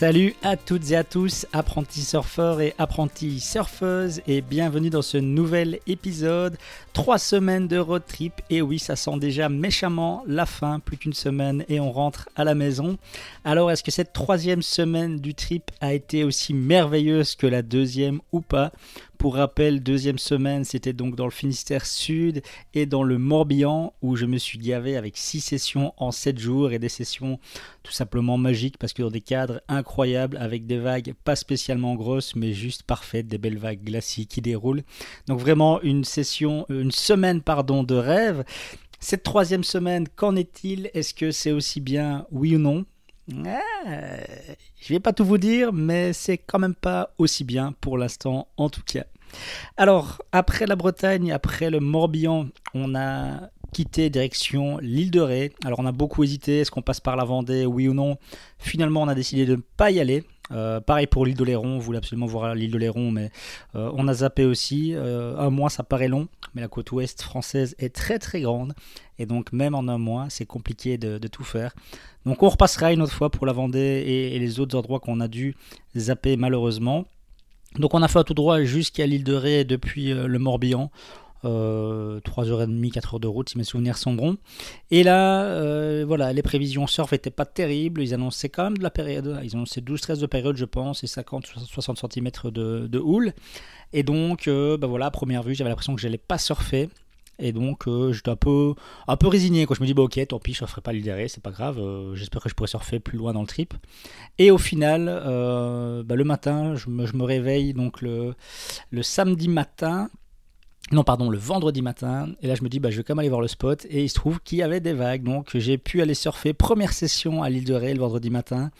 Salut à toutes et à tous, apprentis surfeurs et apprentis surfeuses, et bienvenue dans ce nouvel épisode. Trois semaines de road trip, et oui, ça sent déjà méchamment la fin, plus qu'une semaine, et on rentre à la maison. Alors, est-ce que cette troisième semaine du trip a été aussi merveilleuse que la deuxième ou pas? Pour rappel, deuxième semaine, c'était donc dans le Finistère Sud et dans le Morbihan où je me suis gavé avec six sessions en sept jours et des sessions tout simplement magiques parce que dans des cadres incroyables avec des vagues pas spécialement grosses mais juste parfaites, des belles vagues glacées qui déroulent. Donc vraiment une session, une semaine pardon de rêve. Cette troisième semaine, qu'en est-il? Est-ce que c'est aussi bien, oui ou non? Je vais pas tout vous dire, mais c'est quand même pas aussi bien pour l'instant en tout cas. Alors, après la Bretagne, après le Morbihan, on a quitté direction l'île de Ré. Alors, on a beaucoup hésité, est-ce qu'on passe par la Vendée, oui ou non Finalement, on a décidé de ne pas y aller. Euh, pareil pour l'île de Léron, on voulait absolument voir l'île de Léron, mais euh, on a zappé aussi. Euh, un mois, ça paraît long, mais la côte ouest française est très très grande, et donc même en un mois, c'est compliqué de, tout faire. Donc on repassera une autre fois pour la Vendée et, les autres endroits qu'on a dû zapper malheureusement. Donc on a fait un tout droit jusqu'à l'île de Ré depuis le Morbihan. Euh, 3h30, 4h de route si mes souvenirs sont bons. Et là, euh, voilà, les prévisions surf n'étaient pas terribles. Ils annonçaient quand même de la période. Ils annonçaient 12-13 de période, je pense, et 50-60 cm de, houle. Et donc, euh, bah voilà, à première vue, j'avais l'impression que j'allais pas surfer. Et donc, euh, j'étais un peu, un peu résigné. Quoi. Je me dis, bah, ok, tant pis, je ne ferai pas l'île c'est pas grave. Euh, j'espère que je pourrai surfer plus loin dans le trip. Et au final, euh, bah, le matin, je me, je me, réveille donc le, le samedi matin non, pardon, le vendredi matin. Et là, je me dis, bah, je vais quand même aller voir le spot. Et il se trouve qu'il y avait des vagues. Donc, j'ai pu aller surfer. Première session à l'île de Ré le vendredi matin.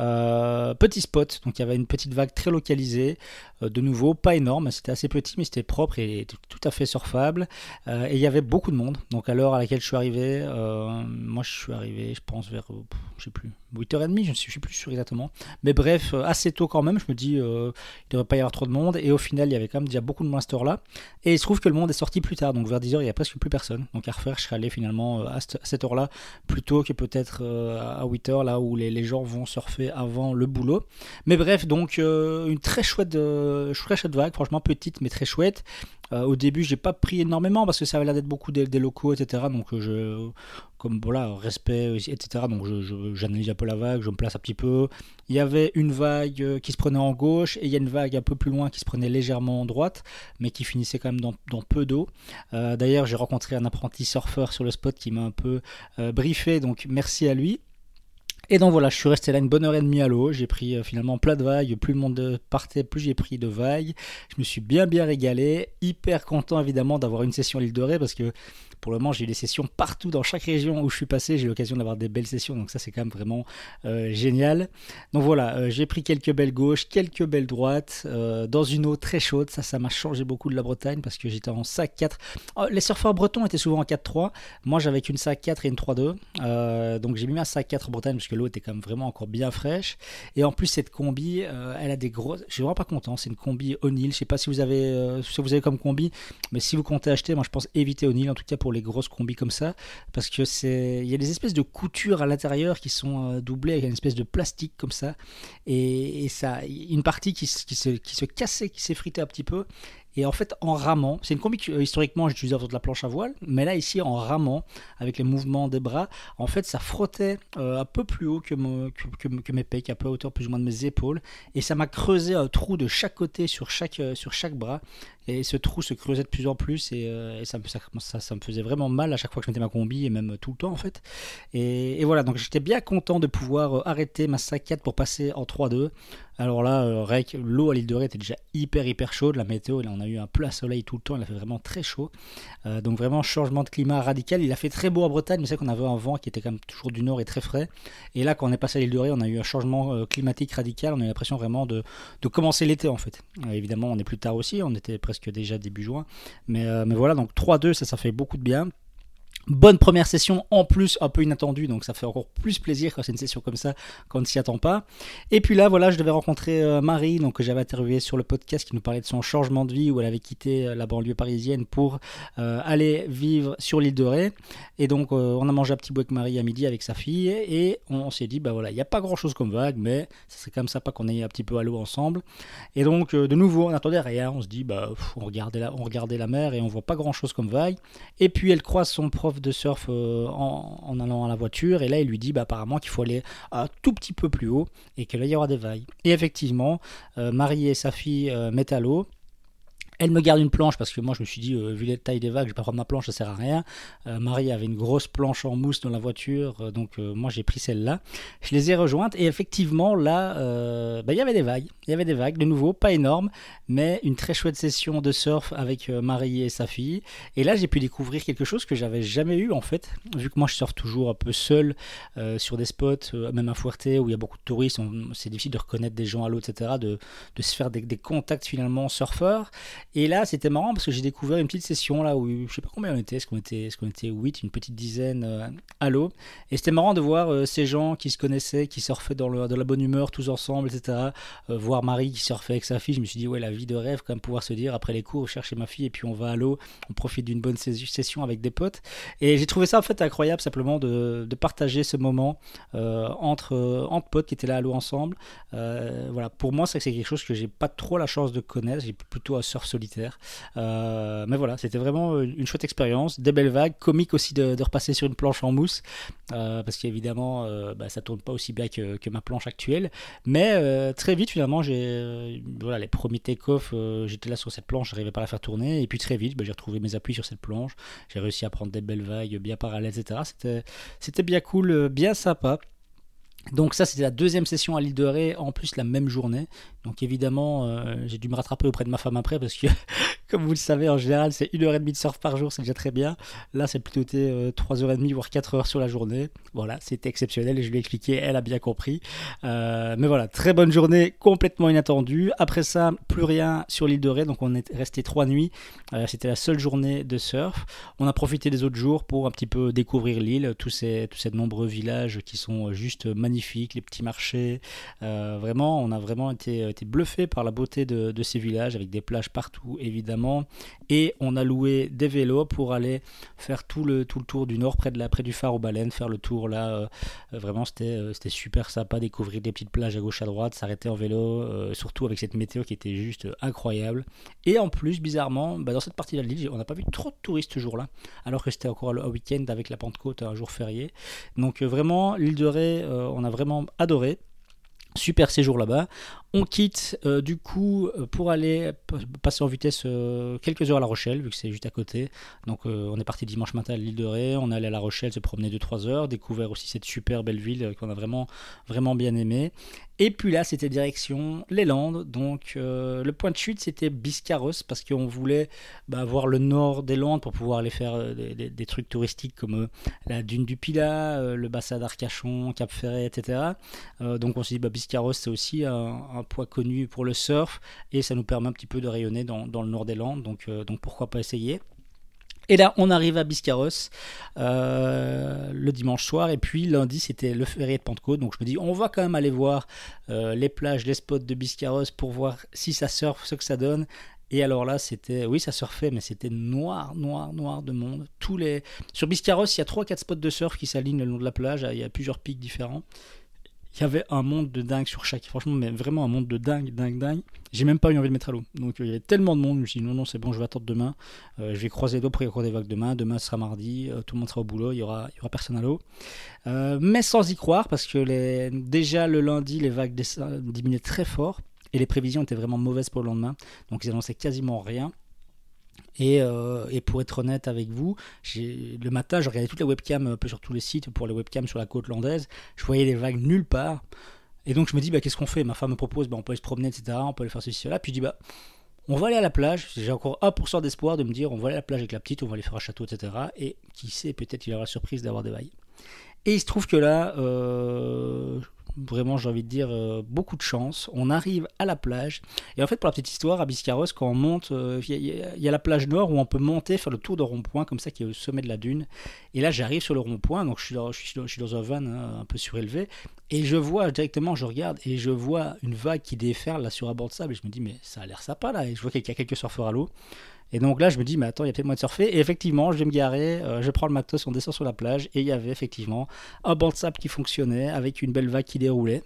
Euh, petit spot. Donc, il y avait une petite vague très localisée. Euh, de nouveau, pas énorme. C'était assez petit, mais c'était propre et tout à fait surfable. Euh, et il y avait beaucoup de monde. Donc, à l'heure à laquelle je suis arrivé, moi, je suis arrivé, je pense, vers, je sais plus, 8h30, je ne suis plus sûr exactement. Mais bref, assez tôt quand même. Je me dis, il ne devrait pas y avoir trop de monde. Et au final, il y avait quand même déjà beaucoup de moins à là Et il se trouve que le monde est sorti plus tard, donc vers 10h il n'y a presque plus personne. Donc à refaire, je serais allé finalement euh, à cette heure-là, plutôt que peut-être euh, à 8h, là où les, gens vont surfer avant le boulot. Mais bref, donc euh, une très chouette, très chouette vague, franchement petite mais très chouette. Au début, j'ai pas pris énormément parce que ça avait l'air d'être beaucoup des, locaux, etc. Donc je, comme voilà, respect, etc. Donc j'analyse un peu la vague, je me place un petit peu. Il y avait une vague euh, qui se prenait en gauche et il y a une vague un peu plus loin qui se prenait légèrement en droite, mais qui finissait quand même dans, peu d'eau. Euh, d'ailleurs, j'ai rencontré un apprenti surfeur sur le spot qui m'a un peu euh, briefé, donc merci à lui. Et donc voilà, je suis resté là une bonne heure et demie à l'eau. J'ai pris finalement plein de vagues. Plus le monde partait, plus j'ai pris de vagues. Je me suis bien bien régalé. Hyper content évidemment d'avoir une session à l'île de Ré parce que pour le moment, j'ai eu des sessions partout dans chaque région où je suis passé. J'ai eu l'occasion d'avoir des belles sessions, donc ça, c'est quand même vraiment euh, génial. Donc voilà, euh, j'ai pris quelques belles gauches, quelques belles droites, euh, dans une eau très chaude. Ça, ça m'a changé beaucoup de la Bretagne parce que j'étais en sac 4. les surfeurs bretons étaient souvent en 4-3. Moi, j'avais qu'une sac 4 et une 3-2. donc j'ai mis un sac 4 en Bretagne parce que l'eau était quand même vraiment encore bien fraîche. Et en plus, cette combi, elle a des gros. Je suis vraiment pas content. C'est une combi O'Neill. Je sais pas si vous avez, si vous avez comme combi, mais si vous comptez acheter, moi, je pense éviter O'Neill en tout cas pour les grosses combis comme ça, parce que c'est, il y a des espèces de coutures à l'intérieur qui sont euh, doublées avec une espèce de plastique comme ça, et, ça, une partie qui, qui, se, qui se cassait, qui s'effritait un petit peu, Et en fait, en ramant, c'est une combi que euh, historiquement j'utilisais autour de la planche à voile, mais là ici en ramant, avec les mouvements des bras, en fait ça frottait euh, un peu plus haut que, mes pecs, un peu à hauteur plus ou moins de mes épaules, et ça m'a creusé un trou de chaque côté sur chaque, euh, sur chaque bras. Et ce trou se creusait de plus en plus et, ça, me faisait vraiment mal à chaque fois que je mettais ma combi et même tout le temps en fait. Et, voilà, donc j'étais bien content de pouvoir arrêter ma saccade pour passer en 3-2. Alors là, euh, l'eau à l'île de Ré était déjà hyper hyper chaude. La météo, là, on a eu un plat soleil tout le temps. Il a fait vraiment très chaud. Euh, donc vraiment changement de climat radical. Il a fait très beau en Bretagne, mais c'est qu'on avait un vent qui était quand même toujours du nord et très frais. Et là, quand on est passé à l'île de Ré, on a eu un changement euh, climatique radical. On a eu l'impression vraiment de, commencer l'été en fait. évidemment, on est plus tard aussi. On était presque déjà début juin. Mais, mais voilà, donc 3-2, ça, ça fait beaucoup de bien. Bonne première session, en plus un peu inattendue, donc ça fait encore plus plaisir quand c'est une session comme ça, quand on ne s'y attend pas. Et puis là, voilà, je devais rencontrer euh, Marie, donc que j'avais interviewé sur le podcast, qui nous parlait de son changement de vie, où elle avait quitté euh, la banlieue parisienne pour euh, aller vivre sur l'île de Ré. Et donc, on a mangé un petit bout avec Marie à midi avec sa fille, et on, s'est dit, bah voilà, il n'y a pas grand chose comme vague, mais ça serait quand même sympa qu'on aille un petit peu à l'eau ensemble. Et donc, de nouveau, on n'attendait rien, on se dit, bah, on, regardait la, on regardait la mer et on voit pas grand chose comme vague. Et puis, elle croise son prof de surf euh, en, allant à la voiture et là il lui dit bah, apparemment qu'il faut aller un tout petit peu plus haut et que là il y aura des vagues. Et effectivement, euh, Marie et sa fille euh, mettent à l'eau elle me garde une planche parce que moi je me suis dit, euh, vu la taille des vagues, je vais pas prendre ma planche, ça sert à rien. Euh, Marie avait une grosse planche en mousse dans la voiture, euh, donc moi j'ai pris celle-là. Je les ai rejointes et effectivement là, bah, il y avait des vagues. Il y avait des vagues, de nouveau, pas énormes, mais une très chouette session de surf avec Marie et sa fille. Et là j'ai pu découvrir quelque chose que j'avais jamais eu en fait, vu que moi je surfe toujours un peu seul sur des spots, même à Fuerte où il y a beaucoup de touristes, c'est difficile de reconnaître des gens à l'eau, etc., de, se faire des contacts finalement surfeurs. Et là, c'était marrant parce que j'ai découvert une petite session là où je sais pas combien on était, est-ce qu'on était, est-ce était 8, une petite dizaine euh, à l'eau. Et c'était marrant de voir euh, ces gens qui se connaissaient, qui surfaient dans, le, dans la bonne humeur tous ensemble, etc. Euh, voir Marie qui surfait avec sa fille, je me suis dit, ouais, la vie de rêve, quand même pouvoir se dire après les cours, chercher ma fille et puis on va à l'eau, on profite d'une bonne session avec des potes. Et j'ai trouvé ça en fait incroyable simplement de, de partager ce moment entre, entre potes qui étaient là à l'eau ensemble. voilà, pour moi, c'est quelque chose que j'ai pas trop la chance de connaître, j'ai plutôt un surf Euh, mais voilà, c'était vraiment une chouette expérience, des belles vagues, comique aussi de, repasser sur une planche en mousse, euh, parce qu'évidemment, euh, bah, ça tourne pas aussi bien que, ma planche actuelle. Mais très vite, finalement, j'ai voilà, les premiers take-off, j'étais là sur cette planche, j'arrivais pas à la faire tourner, et puis très vite, bah, j'ai retrouvé mes appuis sur cette planche, j'ai réussi à prendre des belles vagues bien parallèles, etc. C'était bien cool, bien sympa. Donc ça c'était la deuxième session à l'île en plus la même journée. Donc évidemment euh, j'ai dû me rattraper auprès de ma femme après parce que comme vous le savez en général c'est une heure et demie de surf par jour, c'est déjà très bien. Là c'est plutôt été euh, 3h30 voire 4 heures sur la journée. Voilà c'était exceptionnel et je lui ai expliqué, elle a bien compris. Euh, mais voilà très bonne journée, complètement inattendue. Après ça plus rien sur l'île de Ré, donc on est resté trois nuits. c'était la seule journée de surf. On a profité des autres jours pour un petit peu découvrir l'île, tous ces, nombreux villages qui sont juste magnifiques les petits marchés. Euh, vraiment, on a vraiment été bluffé par la beauté de, ces villages avec des plages partout, évidemment. Et on a loué des vélos pour aller faire tout le, tout le tour du nord, près, de la, près du phare aux baleines, faire le tour là. Euh, vraiment, c'était euh, c'était super sympa, découvrir des petites plages à gauche, à droite, s'arrêter en vélo, surtout avec cette météo qui était juste incroyable. Et en plus, bizarrement, bah, dans cette partie de l'île, on n'a pas vu trop de touristes ce jour-là, alors que c'était encore un week-end avec la Pentecôte, un jour férié. Donc vraiment, l'île de Ré, on a vraiment adoré. Super séjour là-bas. On quitte euh, du coup euh, pour aller passer en vitesse euh, quelques heures à La Rochelle, vu que c'est juste à côté. Donc on est parti dimanche matin à l'île de Ré, on est allé à La Rochelle se promener 2-3 heures, découvert aussi cette super belle ville qu'on a vraiment, vraiment bien aimé. Et puis là c'était direction les Landes, donc le point de chute c'était Biscarros, parce qu'on voulait bah, voir le nord des Landes pour pouvoir aller faire des, trucs touristiques comme la dune du Pilat, le bassin d'Arcachon, Cap Ferret, etc. donc on s'est dit bah, Biscarros c'est aussi un poids connu pour le surf et ça nous permet un petit peu de rayonner dans, le nord des Landes, donc, euh, donc pourquoi pas essayer. Et là, on arrive à Biscarros euh, le dimanche soir. Et puis lundi, c'était le férié de Pentecôte. Donc je me dis, on va quand même aller voir euh, les plages, les spots de Biscarros pour voir si ça surfe, ce que ça donne. Et alors là, c'était, oui, ça surfait, mais c'était noir, noir, noir de monde. Tous les... Sur Biscarros, il y a 3-4 spots de surf qui s'alignent le long de la plage. Il y a plusieurs pics différents. Il y avait un monde de dingue sur chaque. Franchement, mais vraiment un monde de dingue, dingue, dingue. J'ai même pas eu envie de mettre à l'eau. Donc il y avait tellement de monde, je me suis dit non, non, c'est bon, je vais attendre demain. je vais croiser les doigts pour y avoir des vagues demain. Demain sera mardi, tout le monde sera au boulot, il y aura, personne à l'eau. mais sans y croire, parce que déjà le lundi, les vagues diminuaient très fort et les prévisions étaient vraiment mauvaises pour le lendemain. Donc ils annonçaient quasiment rien. Euh, et, pour être honnête avec vous, le matin, je regardais toute la webcam un peu sur tous les sites pour les webcams sur la côte landaise. Je voyais les vagues nulle part. Et donc je me dis, bah, qu'est-ce qu'on fait? Ma femme me propose, bah, on peut aller se promener, etc. On peut aller faire ceci, cela. Puis je dis, bah, on va aller à la plage. J'ai encore 1% d'espoir de me dire, on va aller à la plage avec la petite, on va aller faire un château, etc. Et qui sait, peut-être il y aura la surprise d'avoir des vagues. Et il se trouve que là, euh, vraiment j'ai envie de dire euh, beaucoup de chance. On arrive à la plage et en fait pour la petite histoire à Biscarros quand on monte, euh, il y, a la plage nord où on peut monter faire le tour de rond-point comme ça qui est au sommet de la dune. Et là j'arrive sur le rond-point donc je suis, dans, je, suis dans, un van hein, un peu surélevé et je vois directement, je regarde et je vois une vague qui déferle là sur un bord de sable et je me dis mais ça a l'air sympa là et je vois qu'il y a quelques surfeurs à l'eau. Et donc là, je me dis, mais attends, il y a peut-être moyen de surfer. Et effectivement, je vais me garer, euh, je prends le matos, on descend sur la plage, et il y avait effectivement un banc de sable qui fonctionnait, avec une belle vague qui déroulait.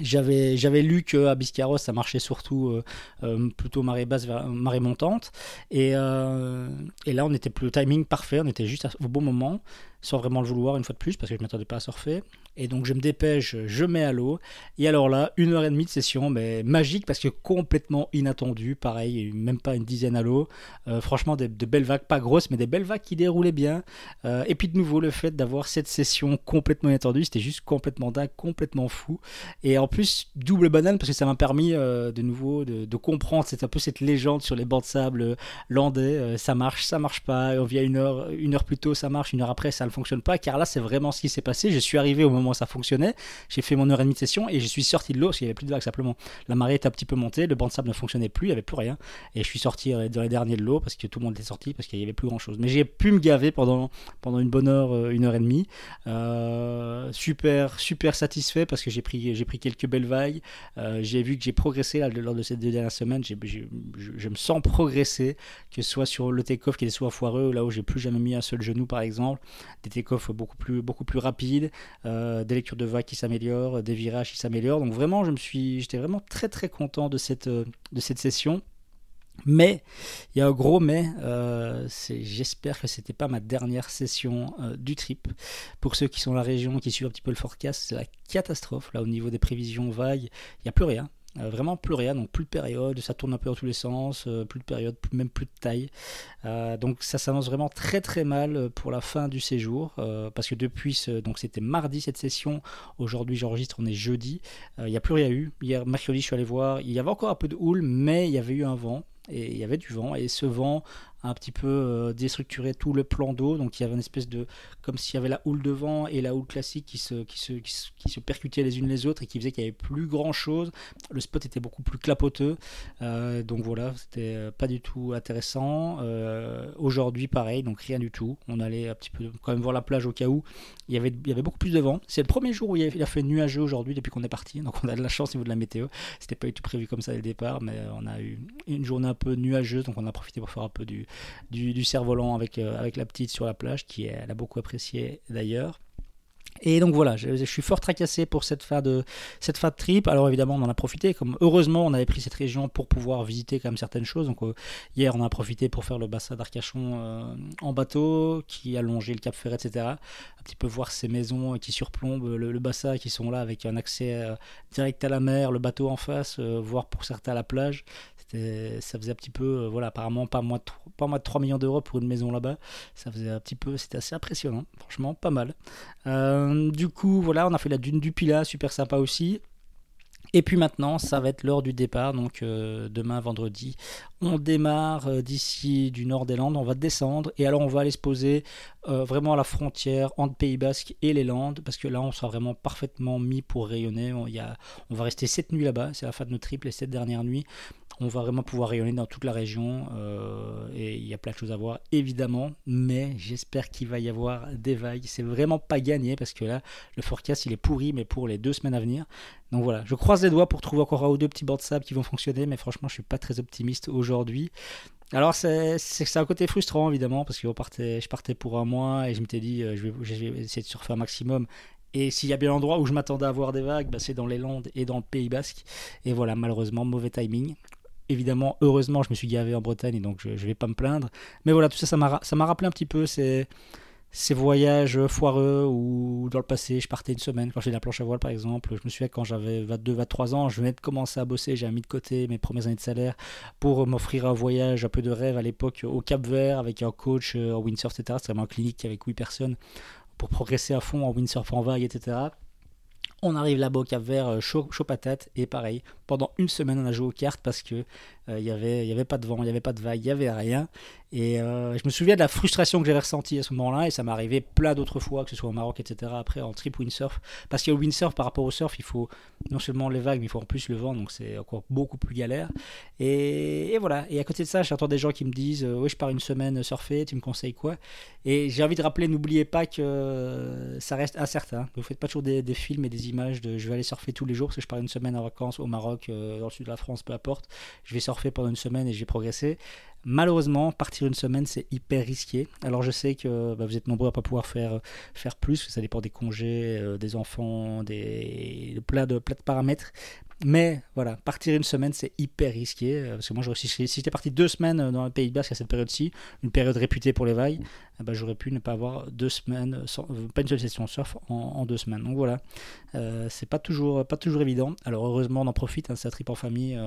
J'avais, lu qu'à Biscarros, ça marchait surtout euh, euh, plutôt marée basse vers marée montante. Et, et là, on était plus le timing parfait, on était juste au bon moment sans vraiment le vouloir une fois de plus parce que je m'attendais pas à surfer. Et donc je me dépêche, je mets à l'eau. Et alors là, une heure et demie de session, mais magique parce que complètement inattendu. Pareil, même pas une dizaine à l'eau. Euh, franchement, de, belles vagues, pas grosses, mais des belles vagues qui déroulaient bien. Euh, et puis de nouveau, le fait d'avoir cette session complètement inattendue, c'était juste complètement dingue, complètement fou. Et en plus, double banane parce que ça m'a permis euh, de nouveau de, comprendre. C'est un peu cette légende sur les bancs de sable landais. ça marche, ça marche pas. On vient une heure, une heure plus tôt, ça marche. Une heure après, ça fonctionne pas, car là, c'est vraiment ce qui s'est passé. Je suis arrivé au moment ça fonctionnait, j'ai fait mon heure et demie de session et je suis sorti de l'eau parce qu'il n'y avait plus de vagues simplement. La marée était un petit peu montée, le banc de sable ne fonctionnait plus, il n'y avait plus rien. Et je suis sorti euh, dans les derniers de l'eau parce que tout le monde était sorti, parce qu'il n'y avait plus grand chose. Mais j'ai pu me gaver pendant, pendant une bonne heure, euh, une heure et demie. Euh, super, super satisfait parce que j'ai pris, j'ai pris quelques belles vagues. j'ai vu que j'ai progressé lors de ces deux dernières semaines. je, me sens progresser, que ce soit sur le take-off qui était soit foireux, là où j'ai plus jamais mis un seul genou par exemple, des take-off beaucoup plus, beaucoup plus rapides, des lectures de vagues qui s'améliorent, des virages qui s'améliorent. Donc vraiment, je me suis, j'étais vraiment très très content de cette, euh, de cette session. Mais, il y a un gros mais, euh, j'espère que c'était pas ma dernière session du trip. Pour ceux qui sont dans la région, qui suivent un petit peu le forecast, c'est la catastrophe. Là, au niveau des prévisions vagues, il n'y a plus rien. Euh, vraiment plus rien, donc plus de période, ça tourne un peu dans tous les sens, euh, plus de période, même plus de taille. Euh, donc ça s'annonce vraiment très très mal pour la fin du séjour, parce que depuis, donc c'était mardi cette session, aujourd'hui j'enregistre, on est jeudi, il n'y a plus rien eu. Hier, mercredi, je suis allé voir, il y avait encore un peu de houle, mais il y avait eu un vent, et il y avait du vent, et ce vent un petit peu euh, déstructuré tout le plan d'eau. Donc il y avait une espèce de. comme s'il y avait la houle devant et la houle classique qui se, qui se, qui se, percutaient les unes les autres et qui faisait qu'il n'y avait plus grand chose. Le spot était beaucoup plus clapoteux. Euh, donc voilà, c'était euh, pas du tout intéressant. Aujourd'hui, pareil, donc rien du tout. On allait un petit peu quand même voir la plage au cas où. Il y avait, il y avait beaucoup plus de vent. C'est le premier jour où il, a fait nuageux aujourd'hui depuis qu'on est parti. Donc on a de la chance au niveau de la météo. C'était pas du tout prévu comme ça dès le départ, mais on a eu une journée un peu nuageuse. Donc on a profité pour faire un peu du cerf-volant avec, euh, avec la petite sur la plage, qui elle a beaucoup apprécié d'ailleurs. Et donc voilà, je, suis fort tracassé pour cette fin de cette fin de trip. Alors évidemment, on en a profité. Comme heureusement, on avait pris cette région pour pouvoir visiter quand même certaines choses. Donc euh, hier, on a profité pour faire le bassin d'Arcachon euh, en bateau, qui a longé le Cap Ferret, etc. Un petit peu voir ces maisons qui surplombent le, bassin, qui sont là avec un accès direct à la mer, le bateau en face, voir pour certains la plage ça faisait un petit peu, euh, voilà, apparemment pas moins de, pas moins de 3 millions d'euros pour une maison là-bas. Ça faisait un petit peu, c'était assez impressionnant, franchement, pas mal. Euh, du coup, voilà, on a fait la dune du Pilat, super sympa aussi. Et puis maintenant, ça va être l'heure du départ. Donc euh, demain, vendredi, on démarre d'ici du nord des Landes. On va descendre et alors on va aller se poser vraiment à la frontière entre Pays Basque et les Landes parce que là, on sera vraiment parfaitement mis pour rayonner. On, y a, on va rester 7 nuits là-bas. C'est la fin de notre trip, les 7 dernières nuits on va vraiment pouvoir rayonner dans toute la région euh, et il y a plein de choses à voir évidemment mais j'espère qu'il va y avoir des vagues c'est vraiment pas gagné parce que là le forecast il est pourri mais pour les deux semaines à venir donc voilà je croise les doigts pour trouver encore un ou deux petits bords de sable qui vont fonctionner mais franchement je suis pas très optimiste aujourd'hui alors c'est un côté frustrant évidemment parce que je partais pour un mois et je m'étais dit euh, je vais, essayer de surfer un maximum Et s'il y a bien un endroit où je m'attendais à voir des vagues, bah, c'est dans les Landes et dans le Pays Basque. Et voilà, malheureusement, mauvais timing. Évidemment, heureusement, je me suis gavé en Bretagne, et donc je ne vais pas me plaindre. Mais voilà, tout ça, ça m'a rappelé un petit peu ces, voyages foireux où dans le passé, je partais une semaine quand j'étais la planche à voile, par exemple. Je me souviens quand j'avais 22, 23 ans, je venais de commencer à bosser, j'ai mis de côté mes premières années de salaire pour m'offrir un voyage un peu de rêve à l'époque au Cap Vert avec un coach euh, en windsurf, etc. C'était vraiment une clinique avec 8 personnes pour progresser à fond en windsurf en vague, etc. On arrive là-bas au Cap Vert, euh, chaud patate, et pareil, pendant une semaine on a joué aux cartes parce que il euh, n'y avait, y avait pas de vent, il n'y avait pas de vague, il n'y avait rien. Et euh, je me souviens de la frustration que j'avais ressentie à ce moment-là, et ça m'est arrivé plein d'autres fois, que ce soit au Maroc, etc., après en trip windsurf. Parce qu'au windsurf, par rapport au surf, il faut non seulement les vagues, mais il faut en plus le vent, donc c'est encore beaucoup plus galère. Et, voilà, et à côté de ça, j'entends des gens qui me disent euh, Oui, je pars une semaine surfer, tu me conseilles quoi? Et j'ai envie de rappeler, n'oubliez pas que ça reste incertain. Vous faites pas toujours des, films et des images de je vais aller surfer tous les jours, parce que je pars une semaine en vacances au Maroc, dans le sud de la France, peu importe. Je vais surfer pendant une semaine et j'ai progressé. Malheureusement, partir une semaine, c'est hyper risqué. Alors je sais que bah, vous êtes nombreux à pas pouvoir faire, faire plus, ça dépend des congés, euh, des enfants, des, de plein de, plein de paramètres. Mais voilà, partir une semaine, c'est hyper risqué. Euh, parce que moi, si, si j'étais parti deux semaines euh, dans le Pays Basque à cette période-ci, une période réputée pour les vagues, eh ben, j'aurais pu ne pas avoir deux semaines, euh, pas une seule session surf en, deux semaines. Donc voilà, c'est pas toujours, pas toujours évident. Alors heureusement, on en profite, hein, c'est un trip en famille,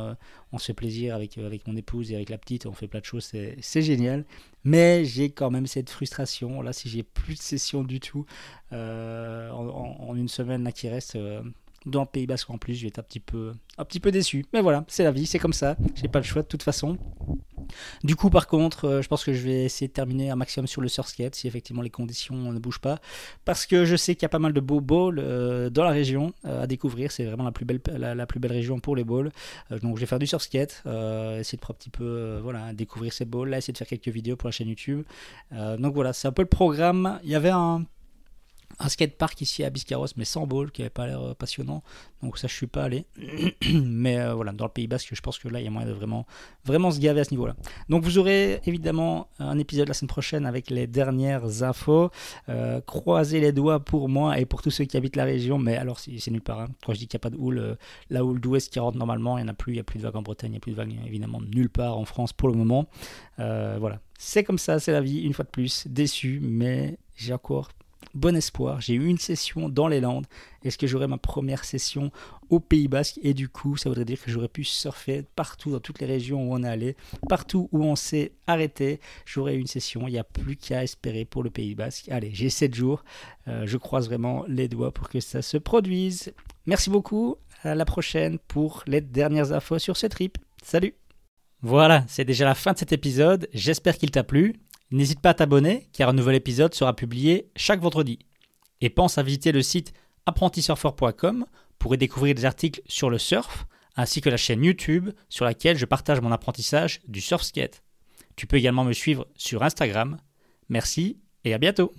on se fait plaisir avec, avec mon épouse et avec la petite, on fait plein de choses, c'est génial. Mais j'ai quand même cette frustration. Là, si j'ai plus de session du tout en, en, une semaine là qui reste, dans Pays Basque en plus, je vais être un petit peu, un petit peu déçu. Mais voilà, c'est la vie, c'est comme ça. J'ai pas le choix de toute façon. Du coup, par contre, euh, je pense que je vais essayer de terminer un maximum sur le surskate si effectivement les conditions ne bougent pas. Parce que je sais qu'il y a pas mal de beaux bowls euh, dans la région euh, à découvrir. C'est vraiment la plus, belle, la, plus belle région pour les bowls. donc, je vais faire du surskate, essayer de un petit peu voilà, découvrir ces bowls là, essayer de faire quelques vidéos pour la chaîne YouTube. donc voilà, c'est un peu le programme. Il y avait un un skatepark ici à Biscarros, mais sans ball, qui avait pas l'air euh, passionnant. Donc ça, je suis pas allé. mais euh, voilà, dans le Pays Basque, je pense que là, il y a moyen de vraiment, vraiment se gaver à ce niveau-là. Donc vous aurez évidemment un épisode la semaine prochaine avec les dernières infos. Euh, croisez les doigts pour moi et pour tous ceux qui habitent la région. Mais alors, c'est nulle part. Hein. Quand je dis qu'il n'y a pas de houle, la houle d'ouest qui rentre normalement, il n'y en a plus. Il n'y a plus de vagues en Bretagne, il n'y a plus de vagues évidemment nulle part en France pour le moment. voilà, c'est comme ça, c'est la vie, une fois de plus. Déçu, mais j'ai encore bon espoir. J'ai eu une session dans les Landes. Est-ce que j'aurai ma première session au Pays Basque? Et du coup, ça voudrait dire que j'aurais pu surfer partout dans toutes les régions où on est allé, partout où on s'est arrêté. J'aurai une session. Il n'y a plus qu'à espérer pour le Pays Basque. Allez, j'ai 7 jours. Euh, je croise vraiment les doigts pour que ça se produise. Merci beaucoup. À la prochaine pour les dernières infos sur ce trip. Salut voilà, c'est déjà la fin de cet épisode. J'espère qu'il t'a plu. N'hésite pas à t'abonner car un nouvel épisode sera publié chaque vendredi. Et pense à visiter le site apprentisurfer.com pour y découvrir des articles sur le surf ainsi que la chaîne YouTube sur laquelle je partage mon apprentissage du surf skate. Tu peux également me suivre sur Instagram. Merci et à bientôt